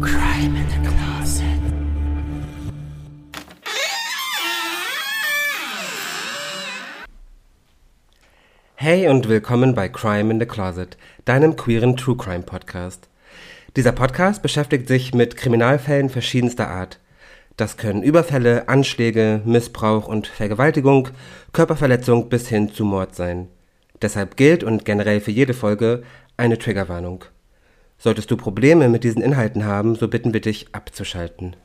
Crime in the Closet. Hey und willkommen bei Crime in the Closet, deinem queeren True Crime Podcast. Dieser Podcast beschäftigt sich mit Kriminalfällen verschiedenster Art. Das können Überfälle, Anschläge, Missbrauch und Vergewaltigung, Körperverletzung bis hin zu Mord sein. Deshalb gilt und generell für jede Folge eine Triggerwarnung. Solltest du Probleme mit diesen Inhalten haben, so bitten wir dich abzuschalten.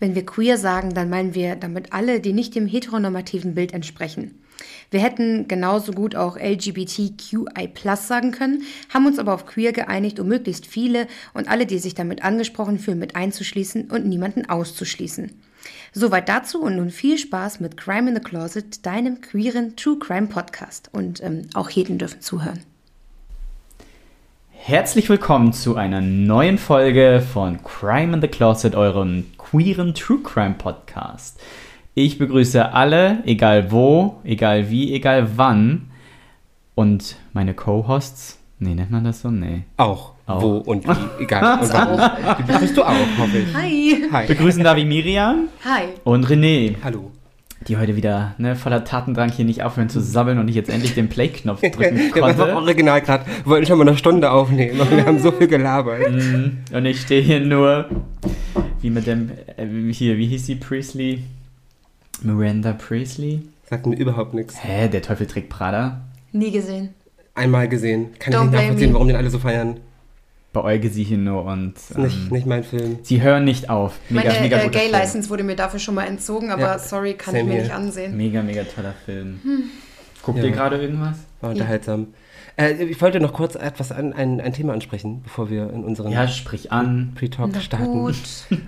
Wenn wir queer sagen, dann meinen wir damit alle, die nicht dem heteronormativen Bild entsprechen. Wir hätten genauso gut auch LGBTQI sagen können, haben uns aber auf queer geeinigt, um möglichst viele und alle, die sich damit angesprochen fühlen, mit einzuschließen und niemanden auszuschließen. Soweit dazu und nun viel Spaß mit Crime in the Closet, deinem queeren True Crime Podcast. Und ähm, auch Heden dürfen zuhören. Herzlich willkommen zu einer neuen Folge von Crime in the Closet, eurem queeren True Crime Podcast. Ich begrüße alle, egal wo, egal wie, egal wann. Und meine Co-Hosts, nee, nennt man das so? Nee. Auch. Auch. Wo und wie, egal. und warum. Die begrüßt du auch, hoffe ich. Hi. Hi. Begrüßen darf ich Miriam Hi. und René, Hallo. Die heute wieder ne, voller Tatendrang hier nicht aufhören zu sammeln und ich jetzt endlich den Play-Knopf drücken Wir waren konnte. original gerade, wir wollten schon mal eine Stunde aufnehmen, aber wir haben so viel gelabert. Mm, Und ich stehe hier nur, wie mit dem, äh, hier, wie hieß sie, Priestley? Miranda Priestley? Sagt mir überhaupt nichts. Hä, der Teufel trägt Prada? Nie gesehen. Einmal gesehen. Kann ich Don't nicht blame nachvollziehen, warum den alle so feiern. Beäuge sie hier nur und Ist nicht, ähm, nicht mein Film. sie hören nicht auf. Mega, Meine mega äh, guter Film. Gay-License wurde mir dafür schon mal entzogen, aber Ja. sorry, kann Same ich mir here. nicht ansehen. Mega, mega toller Film. Guckt Ja. ihr gerade irgendwas? War unterhaltsam. Äh, ich wollte noch kurz etwas an, ein, ein Thema ansprechen, bevor wir in unseren Ja, sprich an. Pre-Talk Na starten. gut.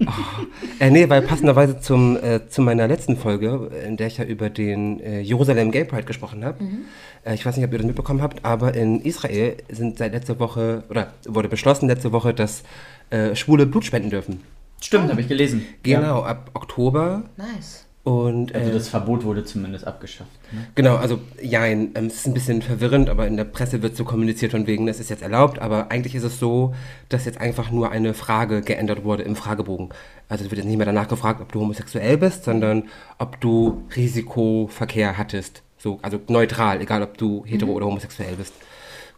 Äh, nee, weil passenderweise zum, äh, zu meiner letzten Folge, in der ich ja über den äh, Jerusalem Gay Pride gesprochen habe. Äh, ich weiß nicht, ob ihr das mitbekommen habt, aber in Israel sind seit letzter Woche, oder wurde beschlossen letzte Woche, dass äh, Schwule Blut spenden dürfen. Stimmt, habe ich gelesen. Genau, ab Oktober. Nice. Und Ja. Also äh, das Verbot wurde zumindest abgeschafft. Ne? Genau, also jein, ähm, es ist ein bisschen verwirrend, aber in der Presse wird so kommuniziert von wegen, es ist jetzt erlaubt, aber eigentlich ist es so, dass jetzt einfach nur eine Frage geändert wurde im Fragebogen. Also es wird jetzt nicht mehr danach gefragt, ob du homosexuell bist, sondern ob du Risikoverkehr hattest. So, also neutral, egal ob du hetero oder homosexuell bist.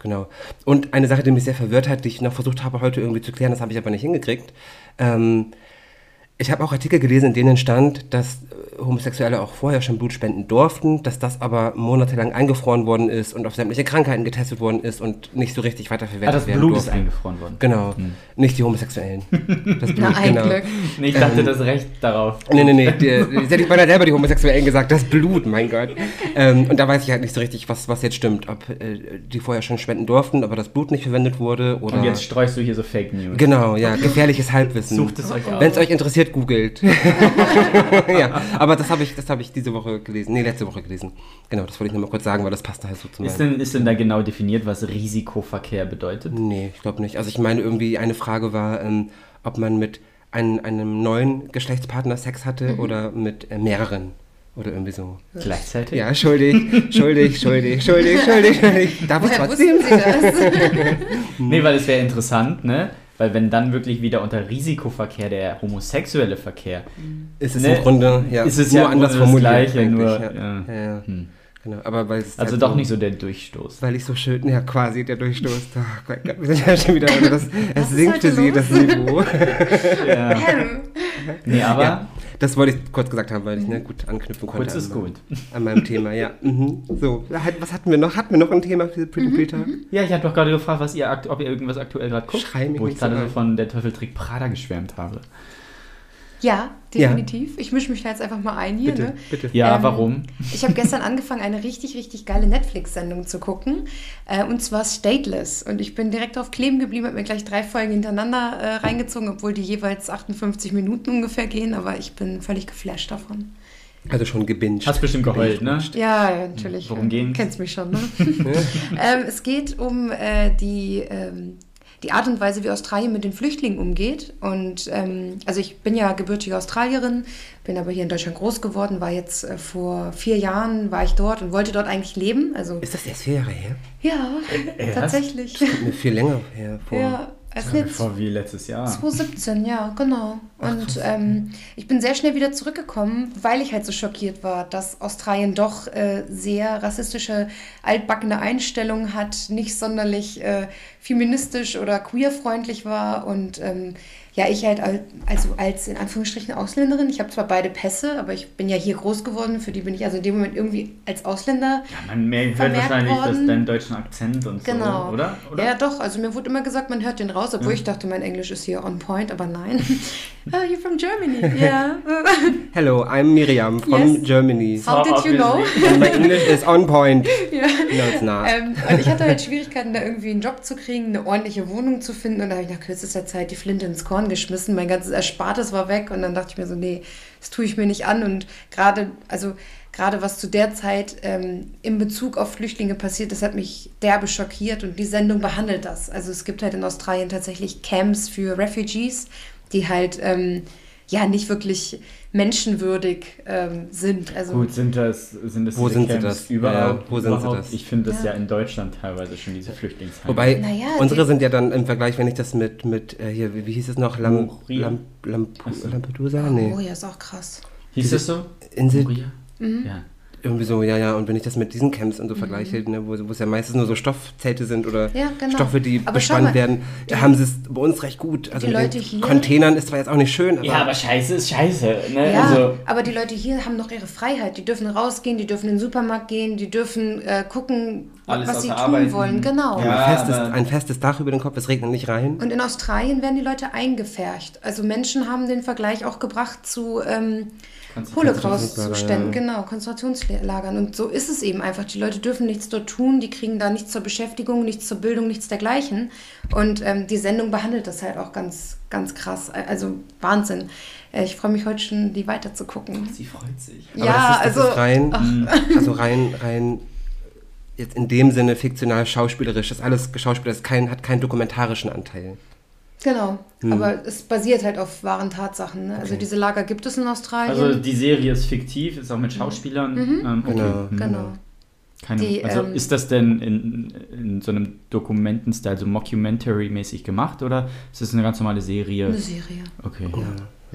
Genau. Und eine Sache, die mich sehr verwirrt hat, die ich noch versucht habe heute irgendwie zu klären, das habe ich aber nicht hingekriegt. Ähm, ich habe auch Artikel gelesen, in denen stand, dass Homosexuelle auch vorher schon Blut spenden durften, dass das aber monatelang eingefroren worden ist und auf sämtliche Krankheiten getestet worden ist und nicht so richtig Ah, weiterverwertet das werden Blut ist durfte. eingefroren worden. Genau, nicht die Homosexuellen. Das Blut, Na, ein genau. Glück. Ich dachte, Ähm, das Recht darauf. Nee, nee, nee, die, die, hätte ich beinahe selber die Homosexuellen gesagt, das Blut, mein Gott. Ähm, und da weiß ich halt nicht so richtig, was, was jetzt stimmt, ob äh, die vorher schon spenden durften, aber das Blut nicht verwendet wurde oder... Und jetzt streust du hier so Fake News. Genau, ja, gefährliches Halbwissen. Sucht es euch aus. Wenn es euch interessiert, googelt. ja, aber das habe ich, das habe ich diese Woche gelesen. Nee, letzte Woche gelesen. Genau, das wollte ich nur mal kurz sagen, weil das passt halt so zu Ist denn, ist denn da genau definiert, was Risikoverkehr bedeutet? Nee, ich glaube nicht. Also ich meine irgendwie, eine Frage war, ähm, ob man mit ein, einem neuen Geschlechtspartner Sex hatte oder mit äh, mehreren. Oder irgendwie so. Gleichzeitig? Ja, schuldig, schuldig, schuldig, schuldig, schuldig, schuldig. Darf ich trotzdem? Sie das? Nee, weil es wäre interessant, ne? Weil wenn dann wirklich wieder unter Risikoverkehr der homosexuelle Verkehr, Ist es Ne, im Grunde, ja, ist es nur ja im anders formuliert. Gleiche, eigentlich, nur, ja. ja. Ja, ja. Hm. Genau, aber weil es also halt doch nicht so der Durchstoß. Weil ich so schön, ja quasi der Durchstoß. Oh Gott, Gott, wir sind ja schon wieder, das, es sinkte sie, los? das Niveau. Ja. Nee, aber ja, das wollte ich kurz gesagt haben, weil ich ne, gut anknüpfen konnte. kurz ist an, meinem- gut. An meinem Thema, ja. Mhm. So, was hatten wir noch? Hatten wir noch ein Thema für Pretty Peter? Ja, ich habe doch gerade gefragt, was ihr ob ihr irgendwas aktuell gerade guckt, Schrei mich wo ich gerade so von der Teufel trägt Prada geschwärmt habe. Ja, definitiv. Ich mische mich da jetzt einfach mal ein hier. Bitte, Ne? bitte. Ja, Ähm, warum? Ich habe gestern angefangen, eine richtig, richtig geile Netflix-Sendung zu gucken. Äh, und zwar Stateless. Und ich bin direkt auf Kleben geblieben, habe mir gleich drei Folgen hintereinander äh, reingezogen, obwohl die jeweils 58 Minuten ungefähr gehen. Aber ich bin völlig geflasht davon. Also schon gebinged. Hast bestimmt geheult, ne? Ja, ja natürlich. Worum geht's? Kennst mich schon, ne? ähm, es geht um äh, die, ähm, die Art und Weise, wie Australien mit den Flüchtlingen umgeht. Und ähm, also ich bin ja gebürtige Australierin, bin aber hier in Deutschland groß geworden, war jetzt äh, vor vier Jahren, war ich dort und wollte dort eigentlich leben. Also Ist das erst vier Jahre her? ja, Erst? tatsächlich. Mir viel länger her. Vor. Ja, Also jetzt Bevor wie letztes Jahr. 2017, ja, genau. Und ähm, ich bin sehr schnell wieder zurückgekommen, weil ich halt so schockiert war, dass Australien doch äh, sehr rassistische, altbackene Einstellungen hat, nicht sonderlich äh, feministisch oder queerfreundlich war und ähm, ja, ich halt al- also als in Anführungsstrichen Ausländerin, ich habe zwar beide Pässe, aber ich bin ja hier groß geworden, für die bin ich also in dem Moment irgendwie als Ausländer Ja, man hört wahrscheinlich das, worden. deinen deutschen Akzent und Genau. so, oder? oder? Ja, doch. Also mir wurde immer gesagt, man hört den raus, obwohl ich dachte, mein Englisch ist hier on point, aber nein. oh, you're from Germany. Ja. Hello, I'm Miriam from Yes. Germany. How did you know? And my English is on point. ja. Ähm, und ich hatte halt Schwierigkeiten, da irgendwie einen Job zu kriegen, eine ordentliche Wohnung zu finden. Und da habe ich nach kürzester Zeit die Flinte ins Korn geschmissen. Mein ganzes Erspartes war weg. Und dann dachte ich mir so, nee, das tue ich mir nicht an. Und gerade, also gerade was zu der Zeit ähm, in Bezug auf Flüchtlinge passiert, das hat mich derbe schockiert. Und die Sendung behandelt das. Also es gibt halt in Australien tatsächlich Camps für Refugees, die halt ähm, ja nicht wirklich menschenwürdig ähm, sind. Also Gut, sind das, sind das Wo sind sie das? überall? Ja, wo sind sie das? Ich finde das ja. Ja. in Deutschland teilweise schon, diese Flüchtlingsheime. Wobei, Naja, unsere sind ja dann im Vergleich, wenn ich das mit, mit äh, hier, wie, wie hieß es noch? Lam? Lam, Lam, so. Lampedusa? Nee. Oh ja, ist auch krass. Hieß das so? Insel, Moria? Mhm. Ja. Irgendwie so, ja, ja. Und wenn ich das mit diesen Camps und so vergleiche, ne, wo, wo es ja meistens nur so Stoffzelte sind oder Ja, genau. Stoffe, die Aber bespannt mal, werden, die- haben sie es bei uns recht gut. Also die Leute hier- Containern ist zwar jetzt auch nicht schön, aber, ja, aber scheiße ist scheiße. Ne? Ja, Also, aber die Leute hier haben noch ihre Freiheit. Die dürfen rausgehen, die dürfen in den Supermarkt gehen, die dürfen äh, gucken, Alles was sie tun Arbeiten. wollen. Genau. Ja. ein, festes, ein festes Dach über den Kopf, es regnet nicht rein. Und in Australien werden die Leute eingefärcht. Also Menschen haben den Vergleich auch gebracht zu ähm, Holocaust-Zuständen, ja. genau, Konzentrationslagern. Und so ist es eben einfach. Die Leute dürfen nichts dort tun, die kriegen da nichts zur Beschäftigung, nichts zur Bildung, nichts dergleichen. Und ähm, die Sendung behandelt das halt auch ganz, ganz krass. Also Wahnsinn. Äh, Ich freue mich heute schon, die weiter zu gucken. sie freut sich. Aber ja, das ist, das also ist rein, also rein, rein jetzt in dem Sinne fiktional schauspielerisch. Das alles Schauspieler das kein, hat keinen dokumentarischen Anteil. Genau, Hm. aber es basiert halt auf wahren Tatsachen. Ne? Also diese Lager gibt es in Australien. Also die Serie ist fiktiv, ist auch mit Schauspielern. Ähm, okay. Genau. Mhm. genau. Keine, Die, also ähm, ist das denn in, in so einem Dokumentenstil, so Mockumentary-mäßig gemacht oder ist das eine ganz normale Serie? Eine Serie. Okay. Ja.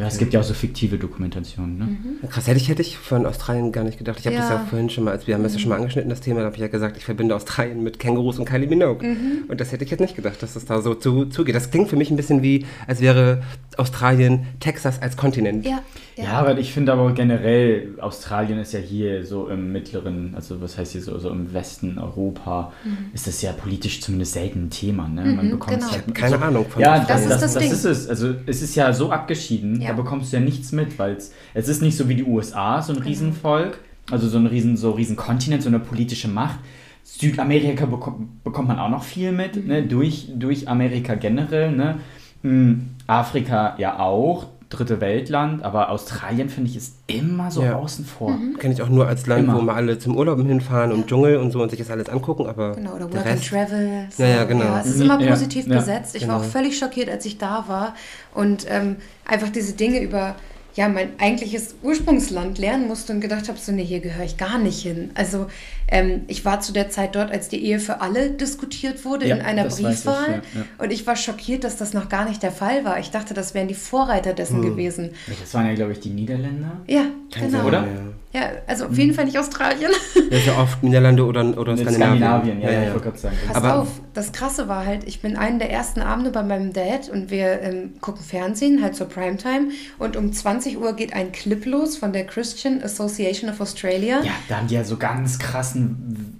Es gibt ja auch so fiktive Dokumentationen, ne? Mhm. Krass, hätte ich, hätte ich von Australien gar nicht gedacht. Ich habe das Ja. ja vorhin schon mal, als wir haben das ja schon mal angeschnitten, das Thema, da habe ich ja gesagt, ich verbinde Australien mit Kängurus und Kylie Minogue. Mhm. Und das hätte ich jetzt nicht gedacht, dass das da so zu, zugeht. Das klingt für mich ein bisschen wie, als wäre Australien Texas als Kontinent. Ja, Ja, aber ich finde aber generell, Australien ist ja hier so im mittleren, also was heißt hier so, so im Westen Europa, ist das ja politisch zumindest selten ein Thema. Ne? Man Mhm, bekommt genau. Habe keine Ahnung von Ja, Das ist das, das das, Ding. ist es. Also es ist ja so abgeschieden, Ja. da bekommst du ja nichts mit, weil es, ist nicht so wie die USA, so ein Genau. Riesenvolk, also so ein Riesen, so Riesenkontinent, so eine politische Macht. Südamerika bekommt, bekommt man auch noch viel mit, ne? Mhm. durch, durch Amerika generell. Ne? Hm, Afrika ja auch, dritte Weltland, aber Australien finde ich ist immer so Ja. außen vor. Mhm. Kenne ich auch nur als Land, Immer. wo mal alle zum Urlaub hinfahren und Dschungel und so und sich das alles angucken, aber Genau, oder der Work and Travel. So. Ja, ja, genau. Ja, es ist immer positiv ja, besetzt. Ich war auch genau. völlig schockiert, als ich da war und ähm, einfach diese Dinge über ja, mein eigentliches Ursprungsland lernen musste und gedacht habe, so, nee, hier gehöre ich gar nicht hin. Also ähm, ich war zu der Zeit dort, als die Ehe für alle diskutiert wurde Ja, in einer weiß ich, Briefwahl. ja, ja. Und ich war schockiert, dass das noch gar nicht der Fall war. Ich dachte, das wären die Vorreiter dessen Hm. gewesen. Das waren ja, glaube ich, die Niederländer. Ja, Kann genau. sein, Oder? Ja. Ja, also auf jeden Fall nicht Australien. Ja, ja oft Niederlande oder, oder Ne, Skandinavien. ja, ja, ich wollte gerade sagen. Pass Aber- auf, das Krasse war halt, ich bin einen der ersten Abende bei meinem Dad und wir ähm, gucken Fernsehen, halt zur Primetime. Und um 20 Uhr geht ein Clip los von der Christian Association of Australia. Ja, da haben die ja so ganz krassen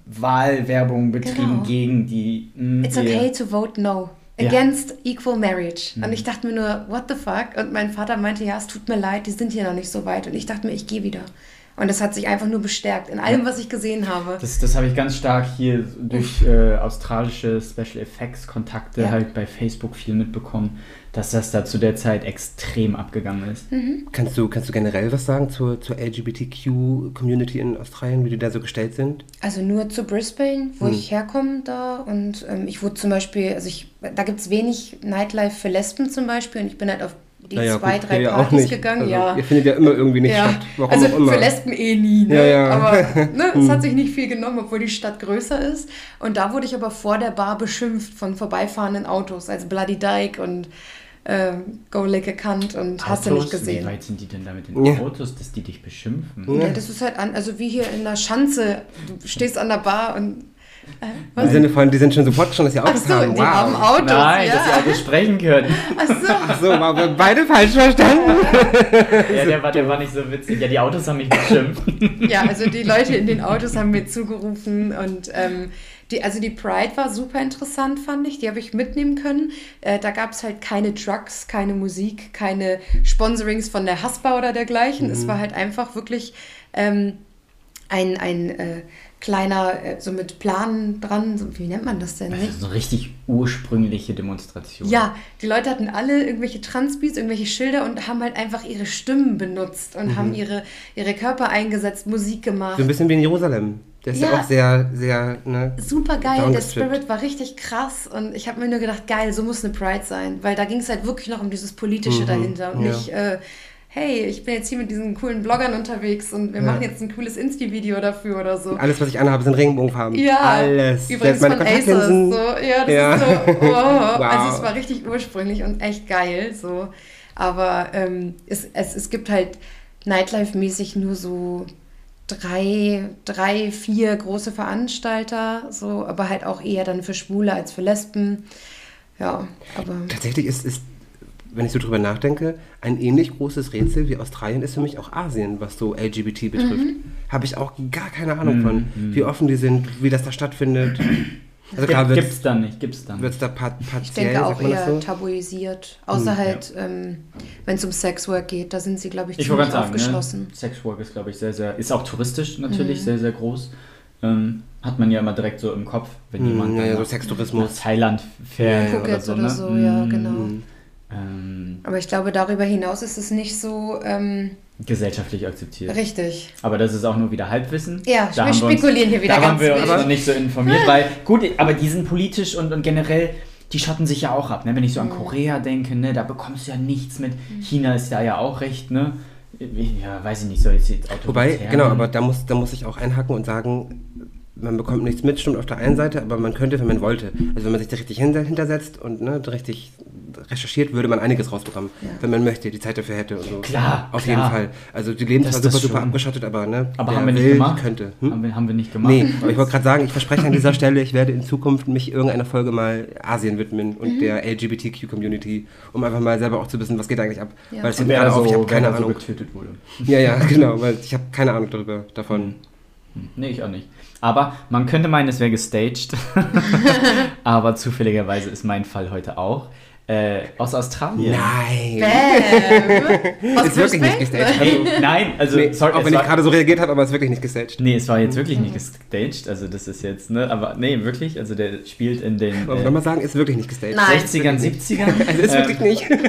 Wahlwerbung betrieben Genau. gegen die. mh, It's okay to vote no. Ja. Against equal marriage. Mhm. Und ich dachte mir nur, what the fuck? Und mein Vater meinte, ja, es tut mir leid, die sind hier noch nicht so weit. Und ich dachte mir, ich gehe wieder. Und das hat sich einfach nur bestärkt in allem, was ich gesehen habe. Das, das habe ich ganz stark hier durch äh, australische Special Effects Kontakte Ja. halt bei Facebook viel mitbekommen, dass das da zu der Zeit extrem abgegangen ist. Mhm. Kannst du, kannst du generell was sagen zur, zur LGBTQ-Community in Australien, wie die da so gestellt sind? Also nur zu Brisbane, wo Hm. ich herkomme da. Und ähm, ich wurde zum Beispiel, also ich, da gibt es wenig Nightlife für Lesben zum Beispiel. Und ich bin halt auf die Naja, zwei, gut, drei ja auch Partys nicht. gegangen, also, ja. Ihr findet ja immer irgendwie nicht ja. statt. Warum also auch immer. für Lesben eh nie, ne? Ja, ja. Aber ne, es hat sich nicht viel genommen, obwohl die Stadt größer ist. Und da wurde ich aber vor der Bar beschimpft von vorbeifahrenden Autos, als Bloody Dyke und ähm, Go Lick a Cunt und hast du nicht Autos, Wie gesehen. weit sind die denn da mit den Ja. Autos, dass die dich beschimpfen? Ja, das ist halt an, also wie hier in der Schanze, du stehst an der Bar und äh, Im? Sinne von, die sind schon sofort schon, dass sie Ach Autos so, haben. die Wow. haben Autos, Nein, dass die ja. Autos sprechen können. Ach so. Ach so, wow, wir haben beide falsch verstanden. Ja, der war, der war nicht so witzig. Ja, die Autos haben mich beschimpft. Ja, also die Leute in den Autos haben mir zugerufen und ähm, die, also die Pride war super interessant, fand ich. Die habe ich mitnehmen können. Äh, da gab es halt keine Drugs, keine Musik, keine Sponsorings von der Haspa oder dergleichen. Es war halt einfach wirklich ähm, ein, ein äh, kleiner, äh, so mit Planen dran, so, wie nennt man das denn? Das Nicht? ist eine richtig ursprüngliche Demonstration. Ja, die Leute hatten alle irgendwelche Transbeats, irgendwelche Schilder und haben halt einfach ihre Stimmen benutzt und haben ihre, ihre Körper eingesetzt, Musik gemacht. So ein bisschen wie in Jerusalem. Der ist ja, Ja. auch sehr, sehr, ne? Super geil, der. Spirit war richtig krass und ich habe mir nur gedacht, geil, so muss eine Pride sein, weil da ging es halt wirklich noch um dieses Politische dahinter und ja. nicht, äh, hey, ich bin jetzt hier mit diesen coolen Bloggern unterwegs und wir machen jetzt ein cooles Insti-Video dafür oder so. Alles, was ich anhabe, sind Regenbogenfarben. Ja, Alles. Übrigens meine von. Kontaktlinsen. So, ja, das Ja. ist so, oh, Wow. also es war richtig ursprünglich und echt geil. So. Aber ähm, es, es, es gibt halt Nightlife-mäßig nur so drei, drei, vier große Veranstalter, so, aber halt auch eher dann für Schwule als für Lesben. Ja, aber Tatsächlich ist, ist, wenn ich so drüber nachdenke, ein ähnlich großes Rätsel wie Australien ist für mich auch Asien, was so LGBT betrifft. Mhm. Habe ich auch gar keine Ahnung von, wie offen die sind, wie das da stattfindet. Also klar Gibt, wird gibt's dann nicht, gibt's dann. es da par partiell, ich denke auch eher so? tabuisiert. Außer Hm, halt, ähm, wenn es um Sexwork geht, da sind sie, glaube ich, Ich wollte ziemlich gerade sagen, aufgeschlossen. ne? Sexwork ist, glaube ich, sehr, sehr, ist auch touristisch natürlich Mhm. sehr, sehr groß. Ähm, hat man ja immer direkt so im Kopf, wenn jemand Hm, ja, ja, so Sextourismus. nach Thailand fährt Ja, oder so. oder ne? so, ja, Mm, genau. Ähm, Aber ich glaube, darüber hinaus ist es nicht so ähm, gesellschaftlich akzeptiert. richtig. Aber das ist auch nur wieder Halbwissen. Ja, wir haben uns- spekulieren hier wieder Da ganz haben wir uns noch nicht so informiert, weil, gut, aber die sind politisch und, und generell, die schotten sich ja auch ab. Ne? Wenn ich so Mhm. an Korea denke, ne, da bekommst du ja nichts mit. China ist da ja auch recht, ne? Ja, weiß ich nicht, so ist jetzt Wobei, genau, aber da muss, da muss ich auch einhaken und sagen, man bekommt nichts mit, stimmt auf der einen Seite, aber man könnte, wenn man wollte. Also wenn man sich da richtig hinter, hintersetzt und ne, richtig recherchiert, würde man einiges rausbekommen, wenn man möchte, die Zeit dafür hätte und so. Klar, Auf klar. jeden Fall. Also die Leben Das- zwar das super, super schon. abgeschottet, aber ne, Aber haben wir nicht will, gemacht? könnte. Hm? Haben, wir, haben wir nicht gemacht. Nee, aber ich wollte gerade sagen, ich verspreche an dieser Stelle, ich werde in Zukunft mich irgendeiner Folge mal Asien widmen und Mhm. der LGBTQ-Community, um einfach mal selber auch zu wissen, was geht eigentlich ab. Ja. Weil es mir gerade so, auf, ich habe keine da so Ahnung. getötet wurde. Ja, ja, genau, weil ich habe keine Ahnung darüber, davon. Nee, ich auch nicht. Aber man könnte meinen, es wäre gestaged. Aber zufälligerweise ist mein Fall heute auch. Äh, aus Australien. Nein! Aus Ist wirklich nicht gestaged. Hey, nein, also Nee, sorry, auch wenn ich gerade so reagiert habe, aber es ist wirklich nicht gestaged. Nee, es war jetzt wirklich nicht gestaged, also das ist jetzt, ne, aber nee, wirklich, also der spielt in den äh, soll man sagen, ist wirklich nicht gestaged. Nein. 60ern, 70ern. Also ist Ähm, wirklich nicht.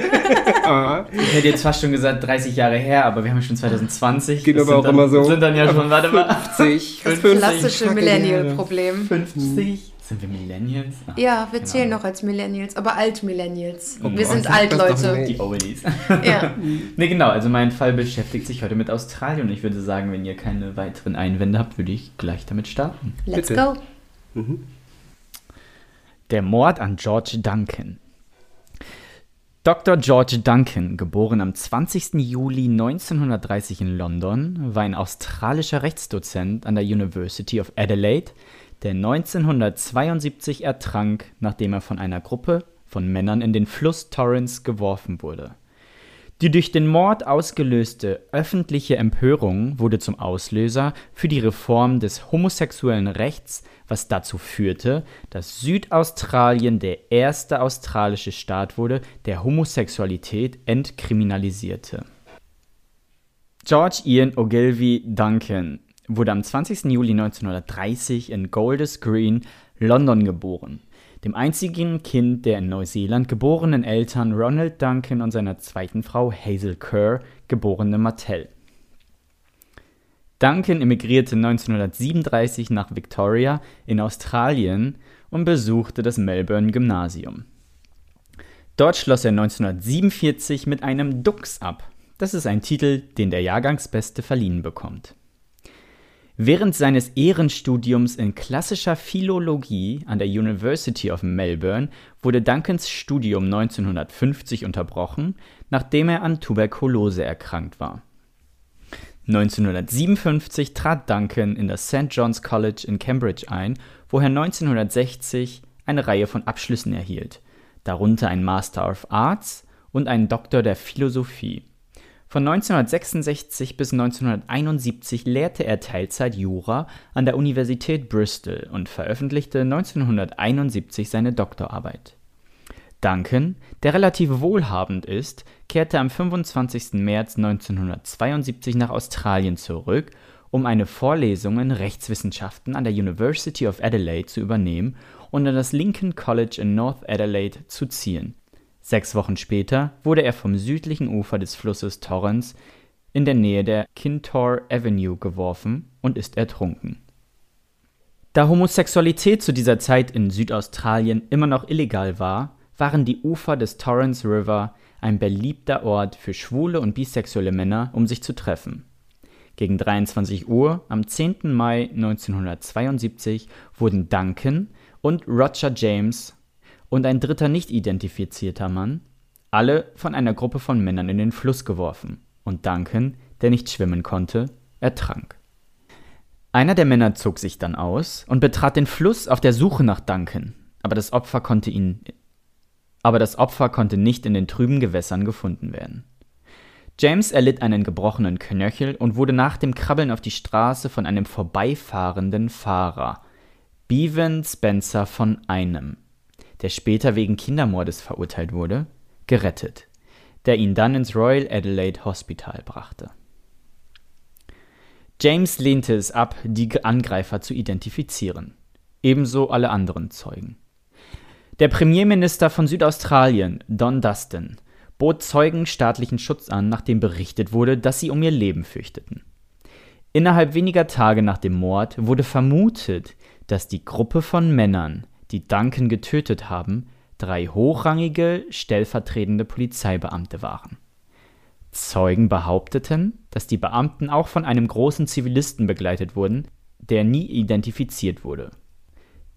Ah. Ich hätte jetzt fast schon gesagt 30 Jahre her, aber wir haben ja schon 2020. Geht Das aber auch dann, immer so. sind dann ja schon, warte mal, 50, Das 50 klassische Millennial-Problem. 50. Sind wir Millennials? Ah, Ja, wir keine zählen Ahnung. noch als Millennials, aber Alt-Millennials. Oh wir Gott, sind sag alt, das doch Leute. nicht. Die Oldies. Ja. ne, genau, also mein Fall beschäftigt sich heute mit Australien und ich würde sagen, wenn ihr keine weiteren Einwände habt, würde ich gleich damit starten. Let's Bitte. go. Der Mord an George Duncan. Dr. George Duncan, geboren am 20. Juli 1930 in London, war ein australischer Rechtsdozent an der University of Adelaide, der 1972 ertrank, nachdem er von einer Gruppe von Männern in den Fluss Torrens geworfen wurde. Die durch den Mord ausgelöste öffentliche Empörung wurde zum Auslöser für die Reform des homosexuellen Rechts, was dazu führte, dass Südaustralien der erste australische Staat wurde, der Homosexualität entkriminalisierte. George Ian Ogilvy Duncan wurde am 20. Juli 1930 in Golders Green, London geboren. Dem einzigen Kind der in Neuseeland geborenen Eltern Ronald Duncan und seiner zweiten Frau Hazel Kerr, geborene Martell. Duncan emigrierte 1937 nach Victoria in Australien und besuchte das Melbourne Gymnasium. Dort schloss er 1947 mit einem Dux ab. Das ist ein Titel, den der Jahrgangsbeste verliehen bekommt. Während seines Ehrenstudiums in klassischer Philologie an der University of Melbourne wurde Duncans Studium 1950 unterbrochen, nachdem er an Tuberkulose erkrankt war. 1957 trat Duncan in das St. John's College in Cambridge ein, wo er 1960 eine Reihe von Abschlüssen erhielt, darunter ein Master of Arts und einen Doktor der Philosophie. Von 1966 bis 1971 lehrte er Teilzeit Jura an der Universität Bristol und veröffentlichte 1971 seine Doktorarbeit. Duncan, der relativ wohlhabend ist, kehrte am 25. März 1972 nach Australien zurück, um eine Vorlesung in Rechtswissenschaften an der University of Adelaide zu übernehmen und an das Lincoln College in North Adelaide zu ziehen Sechs Wochen später wurde er vom südlichen Ufer des Flusses Torrens in der Nähe der Kintore Avenue geworfen und ist ertrunken. Da Homosexualität zu dieser Zeit in Südaustralien immer noch illegal war, waren die Ufer des Torrens River ein beliebter Ort für schwule und bisexuelle Männer, um sich zu treffen. Gegen 23 Uhr am 10. Mai 1972 wurden Duncan und Roger James und ein dritter nicht identifizierter Mann, alle von einer Gruppe von Männern in den Fluss geworfen, und Duncan, der nicht schwimmen konnte, ertrank. Einer der Männer zog sich dann aus und betrat den Fluss auf der Suche nach Duncan, aber das Opfer konnte ihn aber das Opfer konnte nicht in den trüben Gewässern gefunden werden. James erlitt einen gebrochenen Knöchel und wurde nach dem Krabbeln auf die Straße von einem vorbeifahrenden Fahrer, Bevan Spencer von einem, der später wegen Kindermordes verurteilt wurde, gerettet, der ihn dann ins Royal Adelaide Hospital brachte. James lehnte es ab, die Angreifer zu identifizieren, ebenso alle anderen Zeugen. Der Premierminister von Südaustralien, Don Dustin, bot Zeugen staatlichen Schutz an, nachdem berichtet wurde, dass sie um ihr Leben fürchteten. Innerhalb weniger Tage nach dem Mord wurde vermutet, dass die Gruppe von Männern, die Duncan getötet haben, drei hochrangige, stellvertretende Polizeibeamte waren. Zeugen behaupteten, dass die Beamten auch von einem großen Zivilisten begleitet wurden, der nie identifiziert wurde.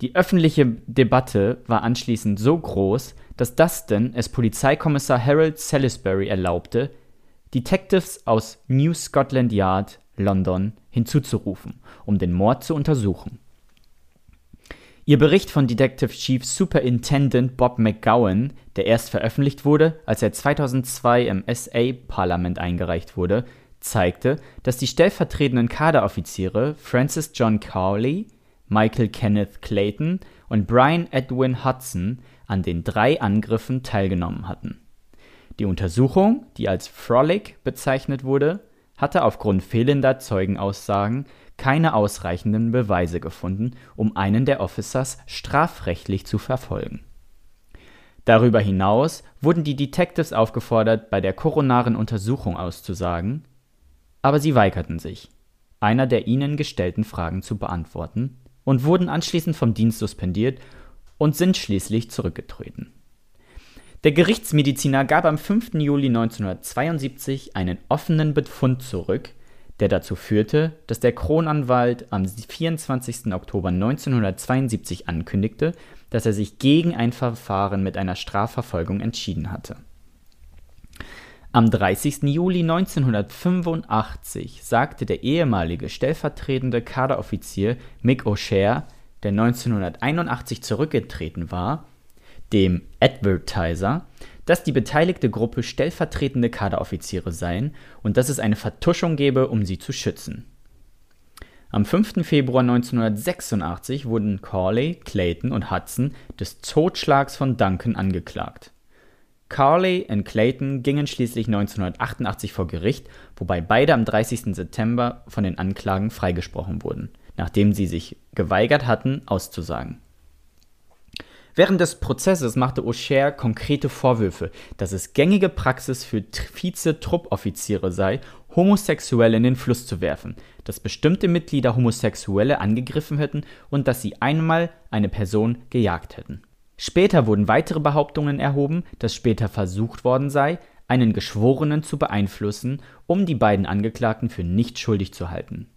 Die öffentliche Debatte war anschließend so groß, dass Dustin es Polizeikommissar Harold Salisbury erlaubte, Detectives aus New Scotland Yard, London, hinzuzurufen, um den Mord zu untersuchen. Ihr Bericht von Detective Chief Superintendent Bob McGowan, der erst veröffentlicht wurde, als er 2002 im SA-Parlament eingereicht wurde, zeigte, dass die stellvertretenden Kaderoffiziere Francis John Cowley, Michael Kenneth Clayton und Brian Edwin Hudson an den drei Angriffen teilgenommen hatten. Die Untersuchung, die als Frolic bezeichnet wurde, hatte aufgrund fehlender Zeugenaussagen keine ausreichenden Beweise gefunden, um einen der Officers strafrechtlich zu verfolgen. Darüber hinaus wurden die Detectives aufgefordert, bei der koronaren Untersuchung auszusagen, aber sie weigerten sich, einer der ihnen gestellten Fragen zu beantworten und wurden anschließend vom Dienst suspendiert und sind schließlich zurückgetreten. Der Gerichtsmediziner gab am 5. Juli 1972 einen offenen Befund zurück, der dazu führte, dass der Kronanwalt am 24. Oktober 1972 ankündigte, dass er sich gegen ein Verfahren mit einer Strafverfolgung entschieden hatte. Am 30. Juli 1985 sagte der ehemalige stellvertretende Kaderoffizier Mick O'Shea, der 1981 zurückgetreten war, dem Advertiser, dass die beteiligte Gruppe stellvertretende Kaderoffiziere seien und dass es eine Vertuschung gebe, um sie zu schützen. Am 5. Februar 1986 wurden Corley, Clayton und Hudson des Totschlags von Duncan angeklagt. Carley und Clayton gingen schließlich 1988 vor Gericht, wobei beide am 30. September von den Anklagen freigesprochen wurden, nachdem sie sich geweigert hatten, auszusagen. Während des Prozesses machte O'Shea konkrete Vorwürfe, dass es gängige Praxis für Vize-Truppoffiziere sei, Homosexuelle in den Fluss zu werfen, dass bestimmte Mitglieder Homosexuelle angegriffen hätten und dass sie einmal eine Person gejagt hätten. Später wurden weitere Behauptungen erhoben, dass später versucht worden sei, einen Geschworenen zu beeinflussen, um die beiden Angeklagten für nicht schuldig zu halten.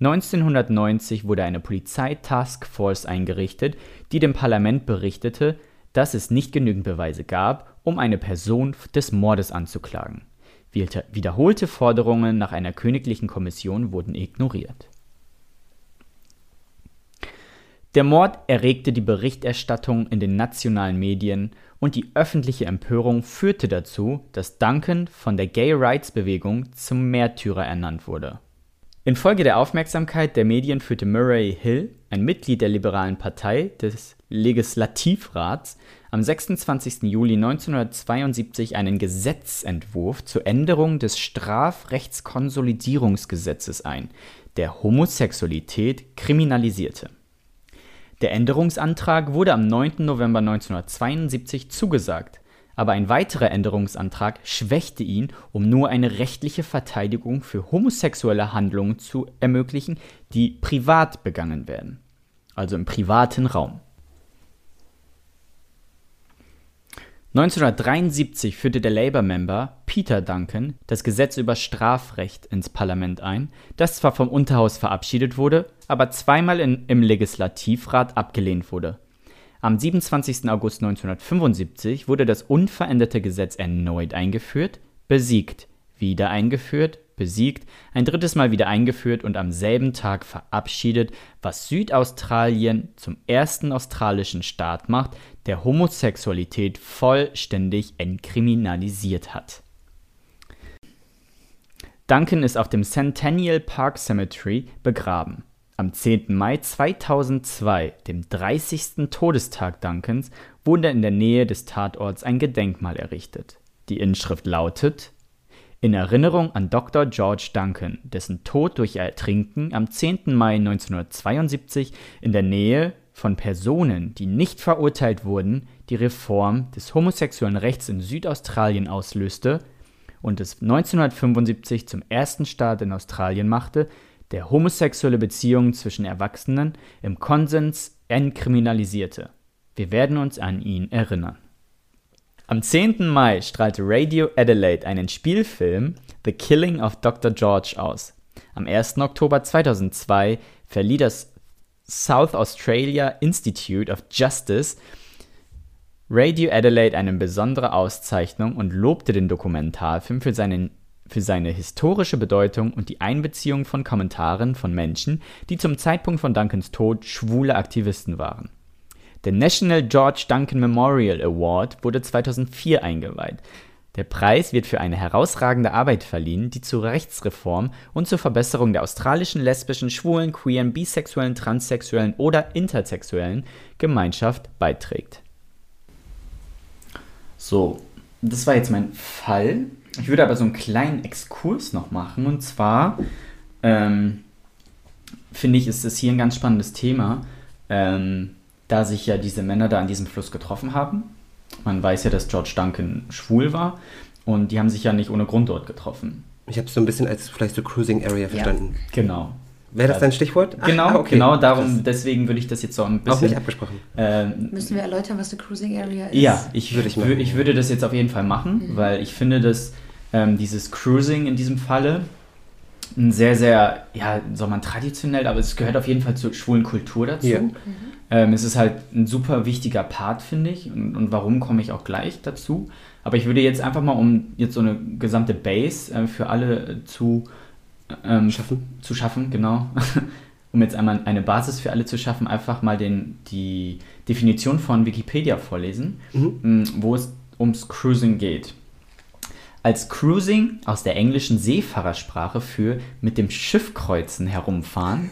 1990 wurde eine Polizei-Taskforce eingerichtet, die dem Parlament berichtete, dass es nicht genügend Beweise gab, um eine Person des Mordes anzuklagen. Wiederholte Forderungen nach einer königlichen Kommission wurden ignoriert. Der Mord erregte die Berichterstattung in den nationalen Medien und die öffentliche Empörung führte dazu, dass Duncan von der Gay Rights Bewegung zum Märtyrer ernannt wurde. Infolge der Aufmerksamkeit der Medien führte Murray Hill, ein Mitglied der liberalen Partei des Legislativrats, am 26. Juli 1972 einen Gesetzentwurf zur Änderung des Strafrechtskonsolidierungsgesetzes ein, der Homosexualität kriminalisierte. Der Änderungsantrag wurde am 9. November 1972 zugesagt, aber ein weiterer Änderungsantrag schwächte ihn, um nur eine rechtliche Verteidigung für homosexuelle Handlungen zu ermöglichen, die privat begangen werden, also im privaten Raum. 1973 führte der Labour-Member Peter Duncan das Gesetz über Strafrecht ins Parlament ein, das zwar vom Unterhaus verabschiedet wurde, aber zweimal in, im Legislativrat abgelehnt wurde. Am 27. August 1975 wurde das unveränderte Gesetz erneut eingeführt, besiegt, wieder eingeführt, besiegt, ein drittes Mal wieder eingeführt und am selben Tag verabschiedet, was Südaustralien zum ersten australischen Staat macht, der Homosexualität vollständig entkriminalisiert hat. Duncan ist auf dem Centennial Park Cemetery begraben. Am 10. Mai 2002, dem 30. Todestag Duncans, wurde in der Nähe des Tatorts ein Gedenkmal errichtet. Die Inschrift lautet in Erinnerung an Dr. George Duncan, dessen Tod durch Ertrinken am 10. Mai 1972 in der Nähe von Personen, die nicht verurteilt wurden, die Reform des homosexuellen Rechts in Südaustralien auslöste und es 1975 zum ersten Staat in Australien machte, der homosexuelle Beziehungen zwischen Erwachsenen im Konsens entkriminalisierte. Wir werden uns an ihn erinnern. Am 10. Mai strahlte Radio Adelaide einen Spielfilm The Killing of Dr. George aus. Am 1. Oktober 2002 verlieh das South Australia Institute of Justice Radio Adelaide eine besondere Auszeichnung und lobte den Dokumentarfilm für, seinen, für seine historische Bedeutung und die Einbeziehung von Kommentaren von Menschen, die zum Zeitpunkt von Duncans Tod schwule Aktivisten waren. Der National George Duncan Memorial Award wurde 2004 eingeweiht. Der Preis wird für eine herausragende Arbeit verliehen, die zur Rechtsreform und zur Verbesserung der australischen lesbischen, schwulen, queeren, bisexuellen, transsexuellen oder intersexuellen Gemeinschaft beiträgt. So, das war jetzt mein Fall. Ich würde aber so einen kleinen Exkurs noch machen. Und zwar ähm, finde ich, ist das hier ein ganz spannendes Thema. Ähm, da sich ja diese Männer da an diesem Fluss getroffen haben. Man weiß ja, dass George Duncan schwul war und die haben sich ja nicht ohne Grund dort getroffen. Ich habe es so ein bisschen als vielleicht so Cruising Area verstanden. Ja, genau. Wäre das dein Stichwort? Genau, ah, okay. genau darum, deswegen würde ich das jetzt so ein bisschen. Auch nicht abgesprochen. Ähm, Müssen wir erläutern, was eine Cruising Area ist? Ja, ich, würde ich, ich würde das jetzt auf jeden Fall machen, mhm. weil ich finde, dass ähm, dieses Cruising in diesem Falle ein sehr, sehr, ja, soll man traditionell, aber es gehört auf jeden Fall zur schwulen Kultur dazu. Ja. Mhm. Ähm, es ist halt ein super wichtiger Part, finde ich. Und, und warum komme ich auch gleich dazu. Aber ich würde jetzt einfach mal, um jetzt so eine gesamte Base äh, für alle zu ähm, schaffen, zu schaffen, genau. um jetzt einmal eine Basis für alle zu schaffen, einfach mal den, die Definition von Wikipedia vorlesen, mhm. wo es ums Cruising geht als Cruising aus der englischen Seefahrersprache für mit dem Schiff kreuzen herumfahren,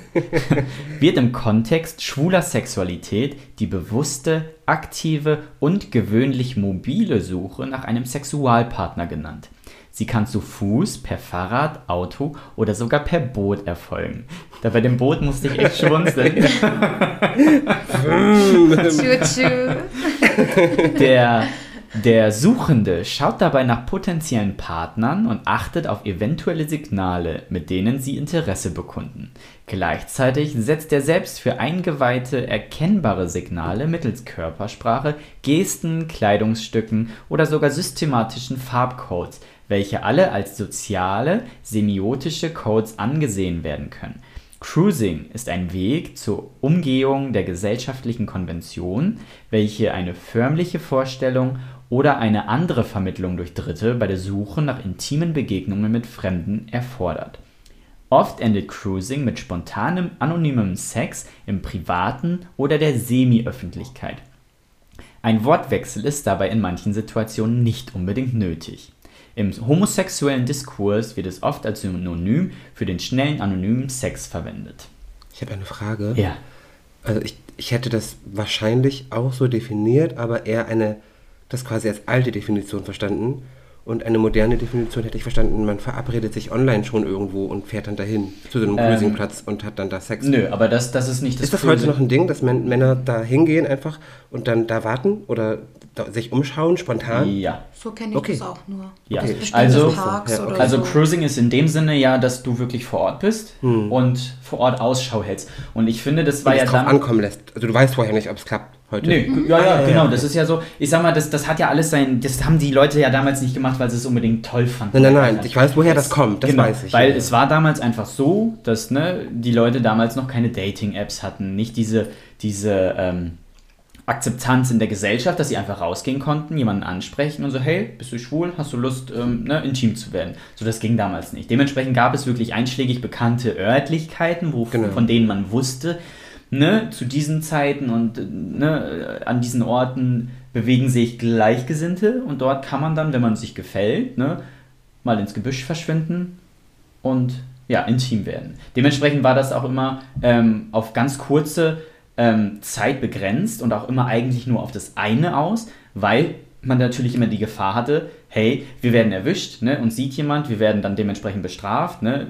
wird im Kontext schwuler Sexualität die bewusste, aktive und gewöhnlich mobile Suche nach einem Sexualpartner genannt. Sie kann zu Fuß, per Fahrrad, Auto oder sogar per Boot erfolgen. Da bei dem Boot musste ich echt schwunzeln. Der Der Suchende schaut dabei nach potenziellen Partnern und achtet auf eventuelle Signale, mit denen sie Interesse bekunden. Gleichzeitig setzt er selbst für Eingeweihte erkennbare Signale mittels Körpersprache, Gesten, Kleidungsstücken oder sogar systematischen Farbcodes, welche alle als soziale, semiotische Codes angesehen werden können. Cruising ist ein Weg zur Umgehung der gesellschaftlichen Konvention, welche eine förmliche Vorstellung oder eine andere Vermittlung durch Dritte bei der Suche nach intimen Begegnungen mit Fremden erfordert. Oft endet Cruising mit spontanem, anonymem Sex im Privaten oder der Semi-Öffentlichkeit. Ein Wortwechsel ist dabei in manchen Situationen nicht unbedingt nötig. Im homosexuellen Diskurs wird es oft als Synonym für den schnellen, anonymen Sex verwendet. Ich habe eine Frage. Ja. Also ich, ich hätte das wahrscheinlich auch so definiert, aber eher eine, das quasi als alte Definition verstanden. Und eine moderne Definition hätte ich verstanden, man verabredet sich online schon irgendwo und fährt dann dahin zu so einem Ähm, Cruisingplatz und hat dann da Sex. Nö, aber das, das ist nicht das Ist das heute noch ein Ding, dass Män- Männer da hingehen einfach und dann da warten oder da, sich umschauen, spontan? Ja. So kenne ich Okay. das auch nur. Ja, Okay. Also, Parks Ja, okay. oder also so. Cruising ist in dem Sinne ja, dass du wirklich vor Ort bist Hm. und vor Ort Ausschau hältst. Und ich finde, das war Weil ja dann. ankommen lässt. Also du weißt vorher nicht, ob es klappt heute. Nö, ja, ja, Ah, ja, genau. Das ist ja so, ich sag mal, das, das hat ja alles sein, das haben die Leute ja damals nicht gemacht, weil sie es unbedingt toll fanden. Nein, nein, nein, ich weiß, woher das kommt, das genau, weiß ich. Weil ja. es war damals einfach so, dass ne, die Leute damals noch keine Dating-Apps hatten, nicht diese, diese ähm, Akzeptanz in der Gesellschaft, dass sie einfach rausgehen konnten, jemanden ansprechen und so, hey, bist du schwul, hast du Lust, ähm, ne, intim zu werden? So, das ging damals nicht. Dementsprechend gab es wirklich einschlägig bekannte Örtlichkeiten, wo, Genau. von denen man wusste, ne, zu diesen Zeiten und äh, ne, an diesen Orten bewegen sich Gleichgesinnte und dort kann man dann, wenn man sich gefällt, ne, mal ins Gebüsch verschwinden und ja, intim werden. Dementsprechend war das auch immer ähm, auf ganz kurze ähm, Zeit begrenzt und auch immer eigentlich nur auf das eine aus, weil man natürlich immer die Gefahr hatte, hey, wir werden erwischt, ne, und sieht jemand, wir werden dann dementsprechend bestraft, ne,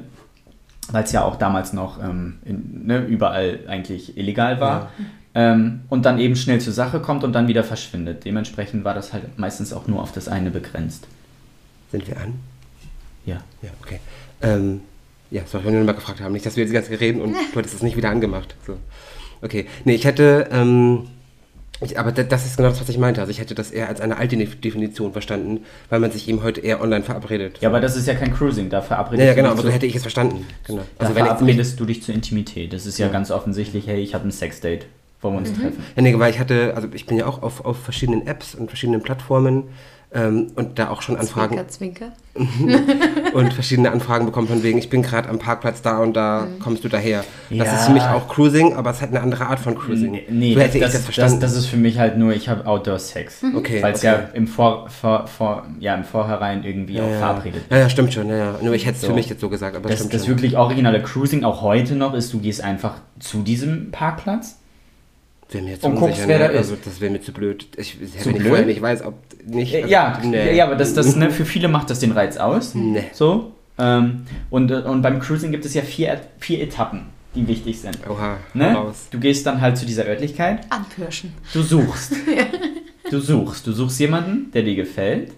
weil es ja auch damals noch ähm, in, ne, überall eigentlich illegal war. Ähm, und dann eben schnell zur Sache kommt und dann wieder verschwindet. Dementsprechend war das halt meistens auch nur auf das eine begrenzt. Sind wir an? Ja. Ja, okay. Ähm, ja, soll ich nur mal gefragt haben. Nicht, dass wir jetzt die ganze Zeit reden und du hättest es nicht wieder angemacht. So. Okay. Nee, ich hätte, ähm, ich, aber da- das ist genau das, was ich meinte. Also ich hätte das eher als eine alte Def- Definition verstanden, weil man sich eben heute eher online verabredet. Ja, aber das ist ja kein Cruising, da verabredest ja, ja du genau, aber so hätte ich es verstanden. Genau. Da Also wenn ich verabredest du dich zur Intimität. Das ist ja, Ja. ganz offensichtlich, hey, ich habe ein Sexdate, wollen wir uns treffen. ja, nee, weil ich hatte, also ich bin ja auch auf, auf verschiedenen Apps und verschiedenen Plattformen ähm, und da auch schon Anfragen Zwinker, Zwinker. und verschiedene Anfragen bekommen von wegen, ich bin gerade am Parkplatz da und da kommst du daher. Das Ja. ist für mich auch Cruising, aber es hat eine andere Art von Cruising. Nee, so das, hätte ich das, das das, verstanden. das ist für mich halt nur, ich habe Outdoor-Sex. Okay, Weil es okay. ja im, Vor, vor, vor, ja im Vorhinein irgendwie auch ja, verabredet ja, ja, stimmt schon. Ja, ja. Nur ich hätte es So. für mich jetzt so gesagt, aber Das, das schon. wirklich originale Cruising auch heute noch ist, du gehst einfach zu diesem Parkplatz. Wäre mir jetzt Und unsicher, guckst, wer ne? da ist. Also, das wäre mir zu blöd. Ich, Zu ich blöd? vorher nicht weiß, ob nicht. also, ja, nee. ja, aber das, das, ne, für viele macht das den Reiz aus. Nee. So. Ähm, und, äh, und beim Cruising gibt es ja vier, vier Etappen, die wichtig sind. Oha, Ne? raus. Du gehst dann halt zu dieser Örtlichkeit, Anpirschen. du suchst. Du suchst. Du suchst jemanden, der dir gefällt.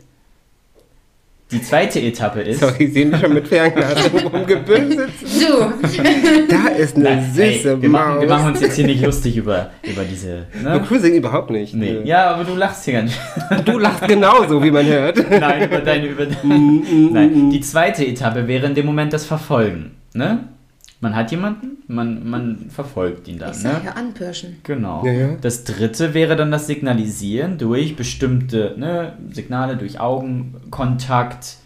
Die zweite Etappe ist. Sorry, ich sehe mich schon mit Fernglas sitzen. Du, Da ist eine Nein, ey, süße wir, machen, wir Maus. machen uns jetzt hier nicht lustig über, über diese. Über Ne? Cruising überhaupt nicht. Nee. Ja, aber du lachst hier ganz. Du lachst genauso, wie man hört. Nein, über deine. Über Mm, Nein, die zweite Etappe wäre in dem Moment das Verfolgen. Ne? Man hat jemanden, man, man verfolgt ihn dann. ich Ne? sag ja anpirschen. Genau. Ja, ja. Das dritte wäre dann das Signalisieren durch bestimmte ne, Signale, durch Augenkontakt.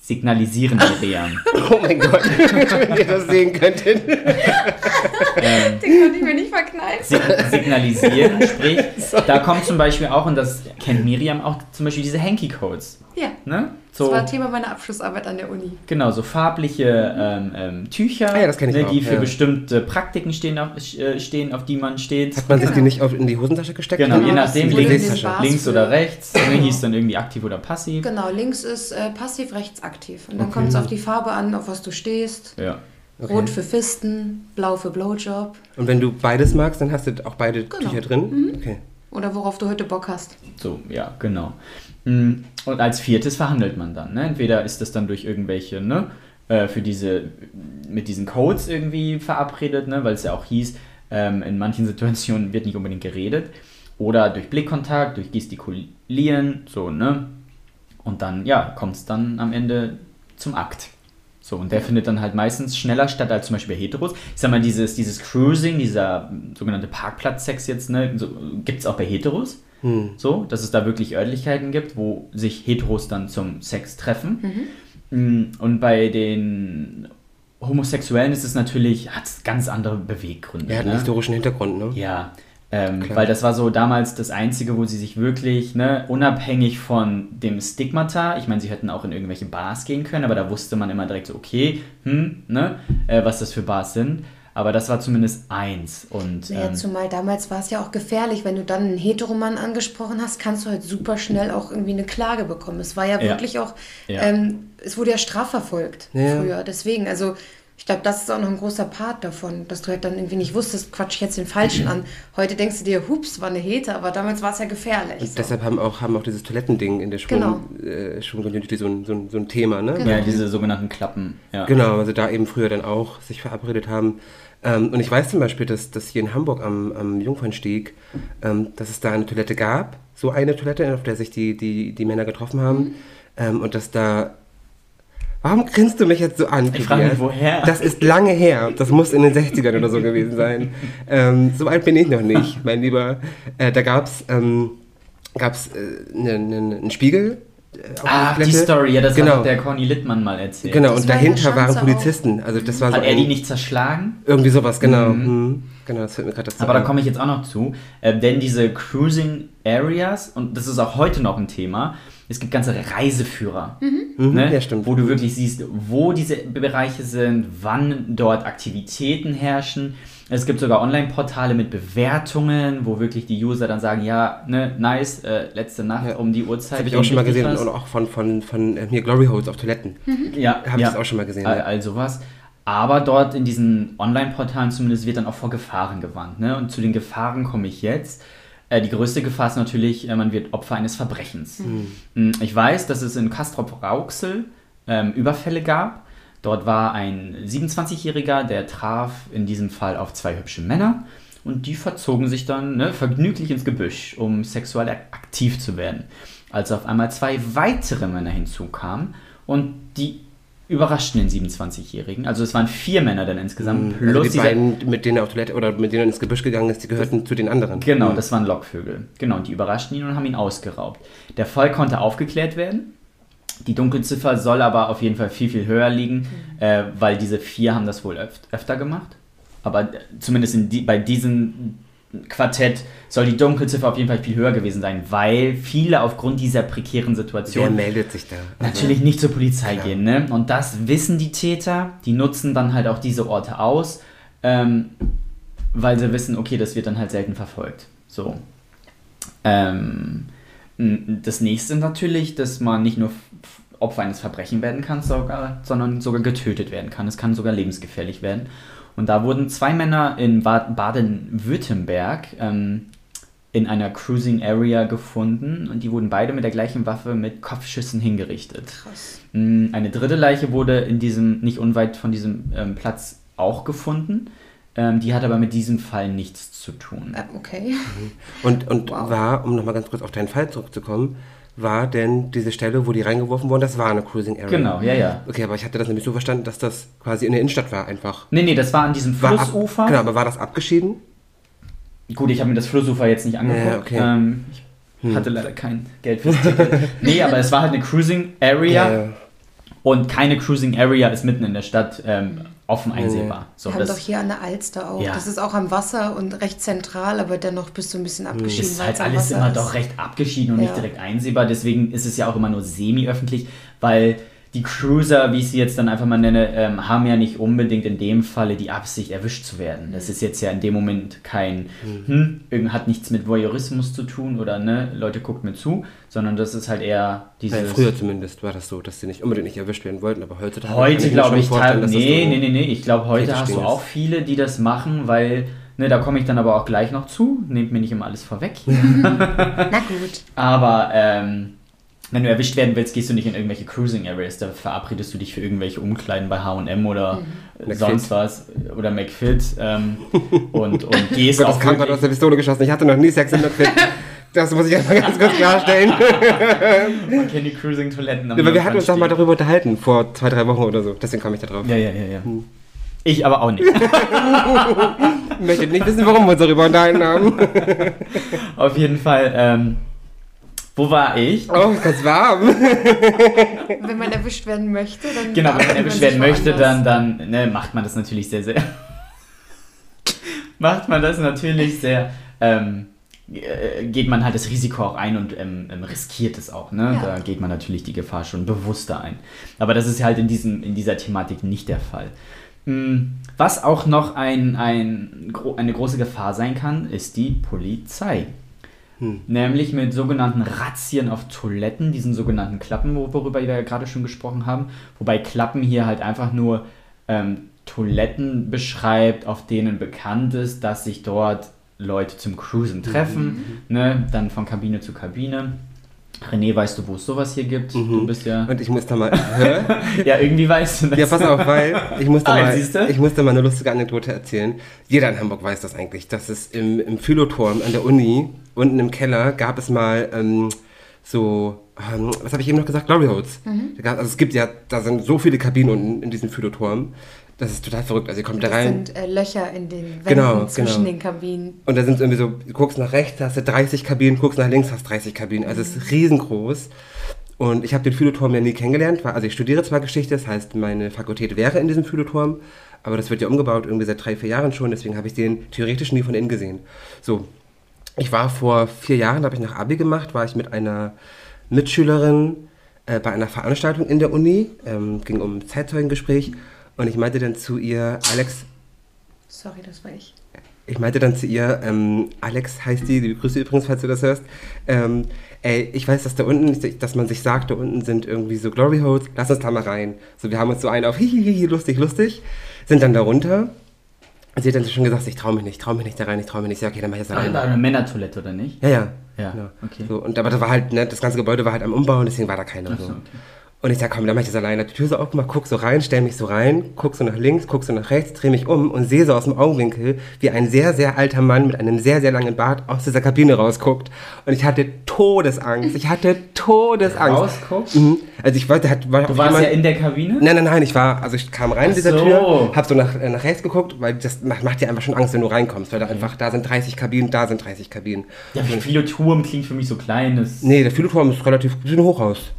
Signalisieren Miriam. Oh mein Gott, wenn ihr das sehen könntet. ähm, Den konnte ich mir nicht verkneifen. sig signalisieren, sprich, da kommt zum Beispiel auch, und das kennt Miriam auch, zum Beispiel diese Hanky-Codes. Ja, Ne? Das So, war Thema meiner Abschlussarbeit an der Uni. genau, so farbliche ähm, ähm, Tücher, Ah ja, das ne, auch, die für ja. bestimmte Praktiken stehen auf, äh, stehen, auf die man steht. Hat man sich Genau. die nicht auf, in die Hosentasche gesteckt? Genau, je Genau, nachdem, das wurde in links, Links, oder rechts. Ne, hieß dann irgendwie aktiv oder passiv. Genau, links ist äh, passiv, rechts aktiv. Und dann Okay. kommt es auf die Farbe an, auf was du stehst. Ja. Okay. Rot für Fisten, blau für Blowjob. Und wenn du beides magst, dann hast du auch beide Genau. Tücher drin? Okay. Oder worauf du heute Bock hast. So, ja, genau. Mm, Und als viertes verhandelt man dann. Ne? Entweder ist das dann durch irgendwelche, ne, äh, für diese, mit diesen Codes irgendwie verabredet, ne, weil es ja auch hieß, ähm, in manchen Situationen wird nicht unbedingt geredet. Oder durch Blickkontakt, durch Gestikulieren, so, ne? Und dann, ja, kommt es dann am Ende zum Akt. So, und der findet dann halt meistens schneller statt als zum Beispiel bei Heteros. Ich sag mal, dieses, dieses Cruising, dieser sogenannte Parkplatzsex jetzt, ne, so, gibt es auch bei Heteros. So, dass es da wirklich Örtlichkeiten gibt, wo sich Heteros dann zum Sex treffen. Mm, Und bei den Homosexuellen ist es natürlich, hat es ganz andere Beweggründe. Er hat einen ne? historischen Hintergrund, ne? Ja, ähm, weil das war so damals das Einzige, wo sie sich wirklich, ne, unabhängig von dem Stigmata, ich meine, sie hätten auch in irgendwelche Bars gehen können, aber da wusste man immer direkt so, okay, hm, ne, äh, was das für Bars sind. Aber das war zumindest eins. Und Naja, ähm, zumal damals war es ja auch gefährlich, wenn du dann einen Heteromann angesprochen hast, kannst du halt super schnell auch irgendwie eine Klage bekommen. Es war ja, Ja. wirklich auch, Ja. ähm, es wurde ja strafverfolgt Ja. früher. Deswegen, also ich glaube, das ist auch noch ein großer Part davon, dass du halt dann irgendwie nicht wusstest, quatsch ich jetzt den Falschen an. Heute denkst du dir, hups, war eine Hete, aber damals war es ja gefährlich. Und So. deshalb haben auch, haben auch dieses Toilettending in der Genau. Schwung, äh, Schwung-Community so ein, so, so ein Thema, ne? Genau. ja, diese sogenannten Klappen. Ja. Genau, also da eben früher dann auch sich verabredet haben. Ähm, und ich weiß zum Beispiel, dass, dass hier in Hamburg am, am Jungfernstieg, ähm, dass es da eine Toilette gab, so eine Toilette, auf der sich die, die, die Männer getroffen haben. Ähm, und dass da. Warum grinst du mich jetzt so an? Ich frage mich, woher? Das ist lange her. Das muss in den 60ern oder so gewesen sein. Ähm, so alt bin ich noch nicht, mein Lieber. Äh, da gab es ähm, gab's, äh, ne, ne, einen Spiegel. äh, Ah, die. Story, ja, das genau. hat der Conny Littmann mal erzählt. Genau, Das und war dahinter waren Polizisten. Also das war so Hat er ein- die nicht zerschlagen? irgendwie sowas, genau. Mhm. Genau, das fällt mir gerade dazu Aber da ein. komme ich jetzt auch noch zu. Äh, denn diese Cruising Areas, und das ist auch heute noch ein Thema, es gibt ganze Reiseführer. Mhm, Ne? ja, stimmt. Wo du wirklich siehst, wo diese Bereiche sind, wann dort Aktivitäten herrschen. Es gibt sogar Online-Portale mit Bewertungen, wo wirklich die User dann sagen, ja, ne, nice, äh, letzte Nacht Ja. um die Uhrzeit. Das habe ich auch schon mal gesehen und auch von, von, von äh, hier Glory Holes auf Toiletten. Ja, Habe ja. ich das auch schon mal gesehen. All, all sowas. Aber dort in diesen Online-Portalen zumindest wird dann auch vor Gefahren gewarnt. Ne? Und zu den Gefahren komme ich jetzt. Äh, die größte Gefahr ist natürlich, äh, man wird Opfer eines Verbrechens. Mm, Ich weiß, dass es in Castrop-Rauxel ähm, Überfälle gab. Dort war ein 27-Jähriger, der traf in diesem Fall auf zwei hübsche Männer. Und die verzogen sich dann ne, vergnüglich ins Gebüsch, um sexuell ak- aktiv zu werden. Als auf einmal zwei weitere Männer hinzukamen und die überraschten den 27-Jährigen. Also es waren vier Männer dann insgesamt. also plus die dieser- beiden, mit denen er auf Toilette oder mit denen er ins Gebüsch gegangen ist, die gehörten zu den anderen. Genau, Mhm. das waren Lockvögel. Genau, die überraschten ihn und haben ihn ausgeraubt. Der Fall konnte aufgeklärt werden. Die Dunkelziffer soll aber auf jeden Fall viel, viel höher liegen, äh, weil diese vier haben das wohl öf öfter gemacht. Aber äh, zumindest in die, bei diesem Quartett soll die Dunkelziffer auf jeden Fall viel höher gewesen sein, weil viele aufgrund dieser prekären Situation meldet sich da? Also, natürlich nicht zur Polizei Klar. gehen. Ne? Und das wissen die Täter, die nutzen dann halt auch diese Orte aus, ähm, weil sie wissen, okay, das wird dann halt selten verfolgt. So. Ähm, das nächste natürlich, dass man nicht nur Opfer eines Verbrechens werden kann, sogar, sondern sogar getötet werden kann. Es kann sogar lebensgefährlich werden. Und da wurden zwei Männer in Bad- Baden-Württemberg ähm, in einer Cruising Area gefunden und die wurden beide mit der gleichen Waffe mit Kopfschüssen hingerichtet. Krass. Mm, Eine dritte Leiche wurde in diesem, nicht unweit von diesem ähm, Platz auch gefunden. Ähm, die hat aber mit diesem Fall nichts zu tun. Äh, okay. Und, und Wow. war, um nochmal ganz kurz auf deinen Fall zurückzukommen, war denn diese Stelle, wo die reingeworfen wurden, das war eine Cruising Area? Genau, ja, ja. Okay, aber ich hatte das nämlich so verstanden, dass das quasi in der Innenstadt war einfach. Nee, nee, das war an diesem War ab, Flussufer. genau, aber war das abgeschieden? Gut, ich habe mir das Flussufer jetzt nicht angeguckt. Ja, okay. ähm, ich hatte leider kein Geld fürs Ticket. nee, aber es war halt eine Cruising Area ja. Und keine Cruising Area ist mitten in der Stadt ähm, offen einsehbar. So, Wir haben doch das hier an der Alster auch. Ja. Das ist auch am Wasser und recht zentral, aber dennoch bist du ein bisschen abgeschieden. ist weil halt alles Wasser immer ist. doch recht abgeschieden und Ja. nicht direkt einsehbar. Deswegen ist es ja auch immer nur semi-öffentlich, weil die Cruiser, wie ich sie jetzt dann einfach mal nenne, ähm, haben ja nicht unbedingt in dem Falle die Absicht, erwischt zu werden. Das ist jetzt ja in dem Moment kein, hm, irgend- hat nichts mit Voyeurismus zu tun oder ne, Leute guckt mir zu, sondern das ist halt eher dieses. Weil früher zumindest war das so, dass sie nicht unbedingt nicht erwischt werden wollten, aber Heute mir glaube ich, vorstellen, teil- dass das nee, nee, nee, nee, ich glaube heute hast du auch viele, die das machen, weil Ne, da komme ich dann aber auch gleich noch zu. Nehmt mir nicht immer alles vorweg. Na gut. Aber ähm, wenn du erwischt werden willst, gehst du nicht in irgendwelche Cruising Areas. Da verabredest du dich für irgendwelche Umkleiden bei HM oder Mhm. sonst was. Oder McFit. Ähm, und, und gehst Gott, auch das kam gerade aus der Pistole geschossen. Ich hatte noch nie Sex in der Fit. Das muss ich einfach ganz kurz klarstellen. Man kennt die Cruising-Toiletten. am Aber wir hatten uns doch mal darüber unterhalten, vor zwei, drei Wochen oder so. Deswegen komme ich da drauf. Ja, ja, ja, ja. Hm. Ich aber auch nicht. Ich möchte nicht wissen, warum wir uns darüber unterhalten haben. Auf jeden Fall, ähm, wo war ich? Oh, das warm. Wenn man erwischt werden möchte, dann. Genau, wenn man erwischt werden möchte, dann, dann ne, macht man das natürlich sehr, sehr. macht man das natürlich sehr. Ähm, äh, geht man halt das Risiko auch ein und ähm, ähm, riskiert es auch. Ne? Ja. Da geht man natürlich die Gefahr schon bewusster ein. Aber das ist halt in, diesem, in dieser Thematik nicht der Fall. Mm, Was auch noch ein, ein, eine große Gefahr sein kann, ist die Polizei. Nämlich mit sogenannten Razzien auf Toiletten, diesen sogenannten Klappen, wo- worüber wir ja gerade schon gesprochen haben. Wobei Klappen hier halt einfach nur ähm, Toiletten beschreibt, auf denen bekannt ist, dass sich dort Leute zum Cruisen treffen, ne? dann von Kabine zu Kabine. René, weißt du, wo es sowas hier gibt? Du bist ja. Und ich muss da mal. Ja, irgendwie weißt du das. Ja, pass auf, weil ich musste, Ah, mal, ich musste mal eine lustige Anekdote erzählen. Jeder in Hamburg weiß das eigentlich, dass es im, im Phylloturm an der Uni, unten im Keller, gab es mal ähm, so, ähm, was habe ich eben noch gesagt? Glory Holes. Da gab- Also es gibt ja, da sind so viele Kabinen unten in diesem Phylloturm. Das ist total verrückt. Also ihr kommt da Das rein. sind äh, Löcher in den Wänden Genau, zwischen genau. den Kabinen. Und da sind irgendwie so, du guckst nach rechts, hast du 30 Kabinen, guckst nach links, hast 30 Kabinen. Also es ist riesengroß. Und ich habe den Phylloturm ja nie kennengelernt. weil- Also ich studiere zwar Geschichte, das heißt, meine Fakultät wäre in diesem Phylloturm, aber das wird ja umgebaut, irgendwie seit drei, vier Jahren schon, deswegen habe ich den theoretisch nie von innen gesehen. So, ich war vor vier Jahren, habe ich nach Abi gemacht, war ich mit einer Mitschülerin äh, bei einer Veranstaltung in der Uni, ähm, ging um Zeitzeugengespräch und ich meinte dann zu ihr, Alex, Sorry, das war ich. ich meinte dann zu ihr, ähm, Alex heißt die, die Grüße übrigens, falls du das hörst. Ähm, ey, ich weiß, dass da unten, dass man sich sagt, da unten sind irgendwie so Glory Holes, lass uns da mal rein. So, wir haben uns so einen auf hihihihi, lustig, lustig, sind dann da runter. Und sie hat dann schon gesagt, ich traue mich nicht, traue mich nicht da rein, ich traue mich nicht. Ja, okay, dann mach ich das Ach, da alleine. eine Männertoilette, oder nicht? Ja, ja. Ja, Genau. okay. So, und aber da war halt, ne, das ganze Gebäude war halt am Umbau und deswegen war da keiner. Ach so, so. okay. Und ich sag, komm, dann mach ich das alleine. Die Tür so aufgemacht, guck so rein, stell mich so rein, guck so nach links, guck so nach rechts, dreh mich um und sehe so aus dem Augenwinkel, wie ein sehr, sehr alter Mann mit einem sehr, sehr langen Bart aus dieser Kabine rausguckt. Und ich hatte Todesangst. Ich hatte Todesangst. Rausguckt? Mhm. Also ich wollte, hat, war Du warst ja in der Kabine? Nein, nein, nein, ich war, also ich kam rein in dieser so. Tür, hab so nach, äh, nach rechts geguckt, weil das macht, macht dir einfach schon Angst, wenn du reinkommst, weil da einfach, da sind 30 Kabinen, da sind 30 Kabinen. Ja, Philoturm klingt für mich so klein. Nee, der Philosophiturm ist relativ, wie ein Hochhaus.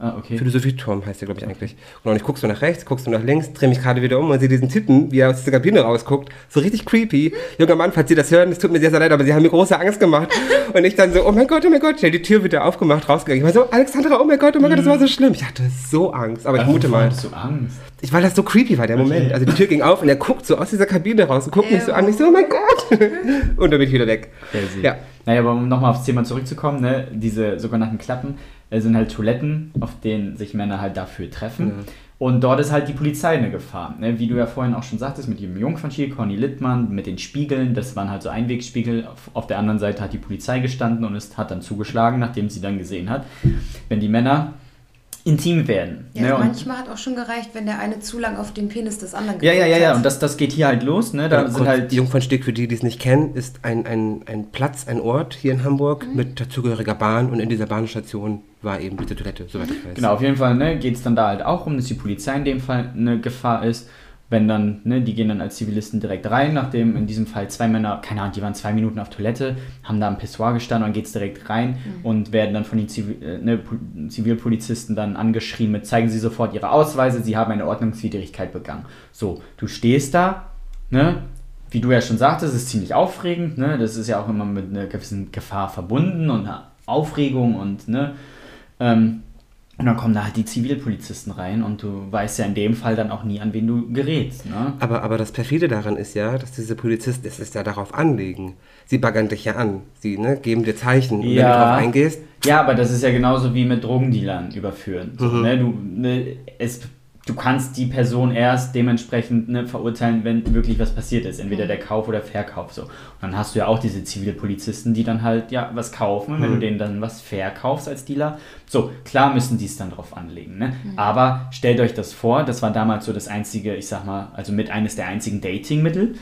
Ah, okay. Philosophieturm heißt der, glaube ich, eigentlich. Und ich guck so nach rechts, guckst so nach links, drehe mich gerade wieder um und sehe diesen Typen, wie er aus dieser Kabine rausguckt. So richtig creepy. Junger Mann, falls Sie das hören, es tut mir sehr, sehr leid, aber Sie haben mir große Angst gemacht. Und ich dann so, oh mein Gott, oh mein Gott, schnell die Tür wieder aufgemacht, rausgegangen. Ich war so, Alexandra, oh mein Gott, oh mein Gott, das war so schlimm. Ich hatte so Angst, aber ich mute mal. hattest du Angst? Ich, weil das so creepy war, der Moment. Also die Tür ging auf und er guckt so aus dieser Kabine raus und guckt mich so an. Ich so, oh mein Gott. Und dann bin ich wieder weg. Crazy. Ja. Naja, aber um nochmal aufs Thema zurückzukommen, ne, diese sogenannten Klappen sind halt Toiletten, auf denen sich Männer halt dafür treffen. Ja. Und dort ist halt die Polizei eine Gefahr. Ne? Wie du ja vorhin auch schon sagtest, mit dem Jungfernstiel, Conny Littmann, mit den Spiegeln, das waren halt so Einwegspiegel. Auf, auf der anderen Seite hat die Polizei gestanden und es hat dann zugeschlagen, nachdem sie dann gesehen hat, wenn die Männer intim werden. Ja, ne? manchmal hat auch schon gereicht, wenn der eine zu lang auf den Penis des anderen ja, ja, ja, ja, und das, das geht hier halt los. Ne? Da Ja, sind halt die Jungfernstieg, für die, die es nicht kennen, ist ein, ein, ein Platz, ein Ort hier in Hamburg mit dazugehöriger Bahn und in dieser Bahnstation war eben diese Toilette, soweit ich weiß. Genau, auf jeden Fall ne, geht es dann da halt auch um, dass die Polizei in dem Fall eine Gefahr ist. Wenn dann, ne, die gehen dann als Zivilisten direkt rein, nachdem in diesem Fall zwei Männer, keine Ahnung, die waren zwei Minuten auf Toilette, haben da am Pissoir gestanden und dann geht es direkt rein und werden dann von den Zivil, äh, ne, Pol- Zivilpolizisten dann angeschrien mit, zeigen Sie sofort Ihre Ausweise, Sie haben eine Ordnungswidrigkeit begangen. So, du stehst da, ne, wie du ja schon sagtest, ist ziemlich aufregend, ne, das ist ja auch immer mit einer gewissen Gefahr verbunden und einer Aufregung und, ne, ähm, und dann kommen da halt die Zivilpolizisten rein und du weißt ja in dem Fall dann auch nie, an wen du gerätst. Ne? Aber, aber das perfide daran ist ja, dass diese Polizisten es ist ja darauf anlegen. Sie baggern dich ja an. Sie ne, geben dir Zeichen. Und wenn du Ja. darauf eingehst, Ja, aber das ist ja genauso wie mit Drogendealern überführen. So, Mhm. ne? Du, ne, es, du kannst die Person erst dementsprechend ne, verurteilen, wenn wirklich was passiert ist. Entweder der Kauf oder Verkauf. So. Und dann hast du ja auch diese Zivilpolizisten, die dann halt ja was kaufen. Und wenn du denen dann was verkaufst als Dealer, so, klar müssen die es dann drauf anlegen. Ne? Aber stellt euch das vor, das war damals so das einzige, ich sag mal, also mit eines der einzigen Datingmittel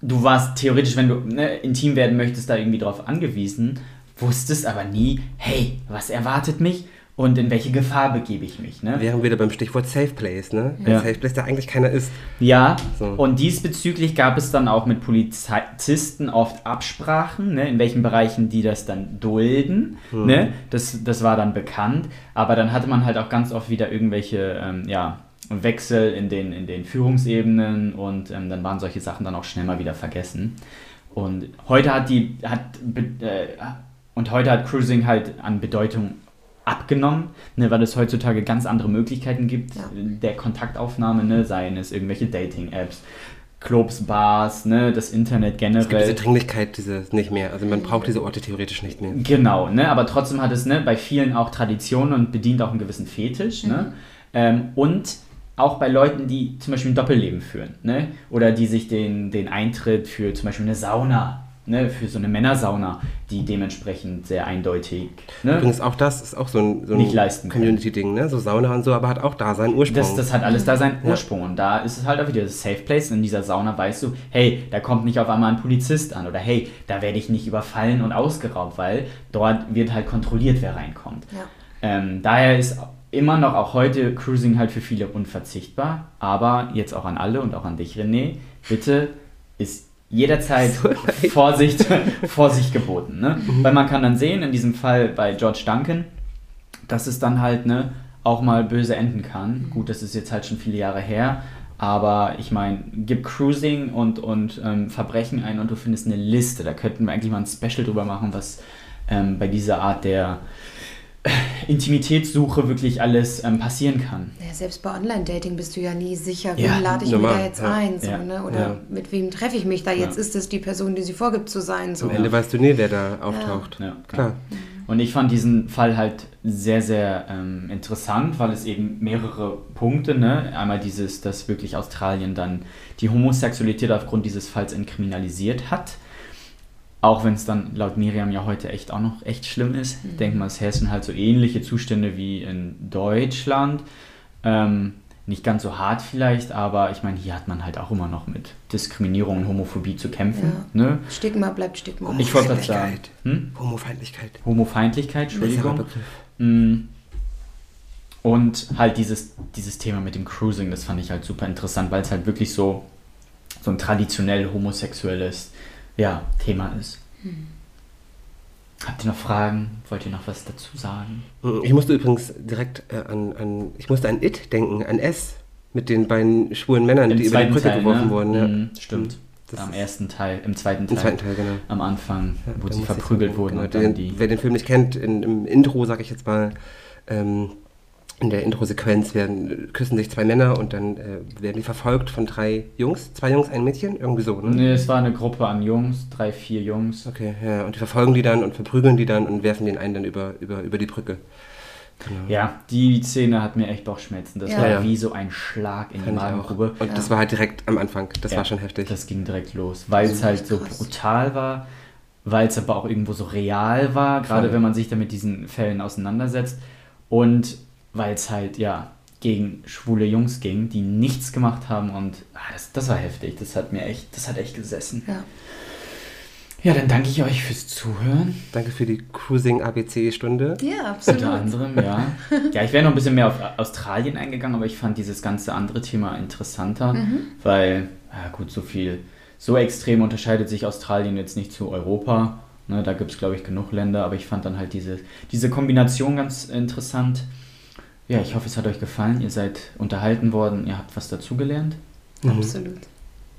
du warst theoretisch, wenn du ne, intim werden möchtest, da irgendwie drauf angewiesen, wusstest aber nie, hey, was erwartet mich und in welche Gefahr begebe ich mich. Ne? Wären wieder beim Stichwort Safe Place, ne? Ein Ja. Safe Place, der eigentlich keiner ist. Ja, So. und diesbezüglich gab es dann auch mit Polizisten oft Absprachen, ne, in welchen Bereichen die das dann dulden. Ne? Das, das war dann bekannt, aber dann hatte man halt auch ganz oft wieder irgendwelche ähm, ja, Wechsel in den, in den Führungsebenen und ähm, dann waren solche Sachen dann auch schnell mal wieder vergessen. Und heute hat die, hat, äh, und heute hat Cruising halt an Bedeutung abgenommen, ne, weil es heutzutage ganz andere Möglichkeiten gibt Ja. der Kontaktaufnahme, ne, seien es irgendwelche Dating-Apps, Clubs, Bars, ne, das Internet Es gibt diese generell. Dringlichkeit diese nicht mehr. Also man braucht diese Orte theoretisch nicht mehr. Genau, ne, aber trotzdem hat es ne, bei vielen auch Tradition und bedient auch einen gewissen Fetisch. Ne? Ähm, und auch bei Leuten, die zum Beispiel ein Doppelleben führen, ne? oder die sich den, den Eintritt für zum Beispiel eine Sauna, ne? für so eine Männersauna, die dementsprechend sehr eindeutig ne? Übrigens auch das ist auch so ein, so Nicht leisten ein. Community-Ding, ne? So Sauna und so, aber hat auch da seinen Ursprung. Das, das hat alles da seinen Ja. Ursprung. Und da ist es halt auch wieder das Safe Place. In dieser Sauna weißt du, hey, da kommt nicht auf einmal ein Polizist an. Oder hey, da werde ich nicht überfallen und ausgeraubt, weil dort wird halt kontrolliert, wer reinkommt. Ja. Ähm, daher ist immer noch auch heute Cruising halt für viele unverzichtbar. Aber jetzt auch an alle und auch an dich, René, bitte ist jederzeit Vorsicht, Vorsicht geboten. Ne? Weil man kann dann sehen, in diesem Fall bei George Duncan, dass es dann halt ne, auch mal böse enden kann. Gut, das ist jetzt halt schon viele Jahre her, aber ich meine, gib Cruising und, und ähm, Verbrechen ein und du findest eine Liste. Da könnten wir eigentlich mal ein Special drüber machen, was ähm, bei dieser Art der Intimitätssuche wirklich alles ähm, passieren kann. Ja, selbst bei Online-Dating bist du ja nie sicher, wen Ja, lade ich normal, mir da jetzt ja. ein, so, Ja. ne? Oder Ja. mit wem treffe ich mich da jetzt? Ja. Ist es die Person, die sie vorgibt zu sein? So. Am Ende weißt du nie, wer da auftaucht. Ja, Klar. Und ich fand diesen Fall halt sehr, sehr ähm, interessant, weil es eben mehrere Punkte, ne? Einmal dieses, dass wirklich Australien dann die Homosexualität aufgrund dieses Falls entkriminalisiert hat. Auch wenn es dann laut Miriam ja heute echt auch noch echt schlimm ist. Ich denke mal, es herrschen halt so ähnliche Zustände wie in Deutschland. Ähm, nicht ganz so hart vielleicht, aber ich meine, hier hat man halt auch immer noch mit Diskriminierung und Homophobie zu kämpfen. Ne? Stigma bleibt Stigma. Ich wollte gerade sagen. Homofeindlichkeit. Hm? Homofeindlichkeit. Homofeindlichkeit, Entschuldigung. Mm. Und halt dieses, dieses Thema mit dem Cruising, das fand ich halt super interessant, weil es halt wirklich so, so ein traditionell homosexuelles ja, Thema ist. Habt ihr noch Fragen? Wollt ihr noch was dazu sagen? Ich musste übrigens direkt äh, an, an, ich musste an It denken, an S, mit den beiden schwulen Männern, die über die Brücke geworfen ne? wurden. Ja. Mm, stimmt. Das Am ersten Teil, im zweiten Teil. Im zweiten Teil, genau. Am Anfang, Ja, wo sie verprügelt wurden genau, und dann den, die. Wer den Film nicht kennt, in, im Intro, sag ich jetzt mal, ähm, in der Intro-Sequenz werden, küssen sich zwei Männer und dann äh, werden die verfolgt von drei Jungs, zwei Jungs, ein Mädchen, irgendwie so, ne? Nee, es war eine Gruppe an Jungs, drei, vier Jungs. Okay, ja, und die verfolgen die dann und verprügeln die dann und werfen den einen dann über, über, über die Brücke. Genau. Ja, die Szene hat mir echt Bauchschmerzen. Das Ja. war Ja. wie so ein Schlag in die Fand auch. Magengrube. Und das war halt direkt am Anfang, das Ja, war schon heftig. Das ging direkt los, weil es halt so krass. brutal war, weil es aber auch irgendwo so real war, gerade Voll. wenn man sich da mit diesen Fällen auseinandersetzt. Und weil es halt, ja, gegen schwule Jungs ging, die nichts gemacht haben und ah, das, das war heftig. Das hat mir echt, das hat echt gesessen. Ja. Ja, dann danke ich euch fürs Zuhören. Danke für die Cruising-ABC-Stunde. ja, absolut. Unter anderem, ja. Ja, ich wäre noch ein bisschen mehr auf Australien eingegangen, aber ich fand dieses ganze andere Thema interessanter, weil, ja gut, so viel, so extrem unterscheidet sich Australien jetzt nicht zu Europa. Ne, da gibt es, glaube ich, genug Länder, aber ich fand dann halt diese, diese Kombination ganz interessant. Ja, ich hoffe, es hat euch gefallen. Ihr seid unterhalten worden, ihr habt was dazugelernt. Absolut.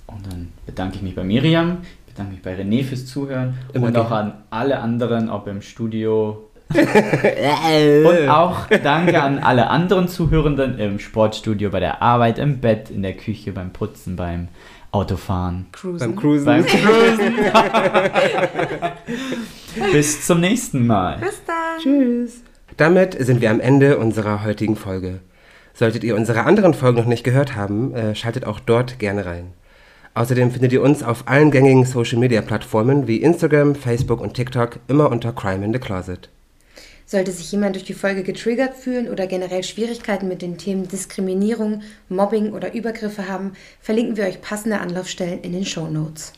Und dann bedanke ich mich bei Miriam, bedanke mich bei René fürs Zuhören Immer und auch gerne. an alle anderen, ob im Studio. und auch danke an alle anderen Zuhörenden im Sportstudio, bei der Arbeit, im Bett, in der Küche, beim Putzen, beim Autofahren. Cruisen. Beim Cruisen. Beim Cruisen. Bis zum nächsten Mal. Bis dann. Tschüss. Damit sind wir am Ende unserer heutigen Folge. Solltet ihr unsere anderen Folgen noch nicht gehört haben, äh, schaltet auch dort gerne rein. Außerdem findet ihr uns auf allen gängigen Social-Media-Plattformen wie Instagram, Facebook und TikTok immer unter Crime in the Closet. Sollte sich jemand durch die Folge getriggert fühlen oder generell Schwierigkeiten mit den Themen Diskriminierung, Mobbing oder Übergriffe haben, verlinken wir euch passende Anlaufstellen in den Show Notes.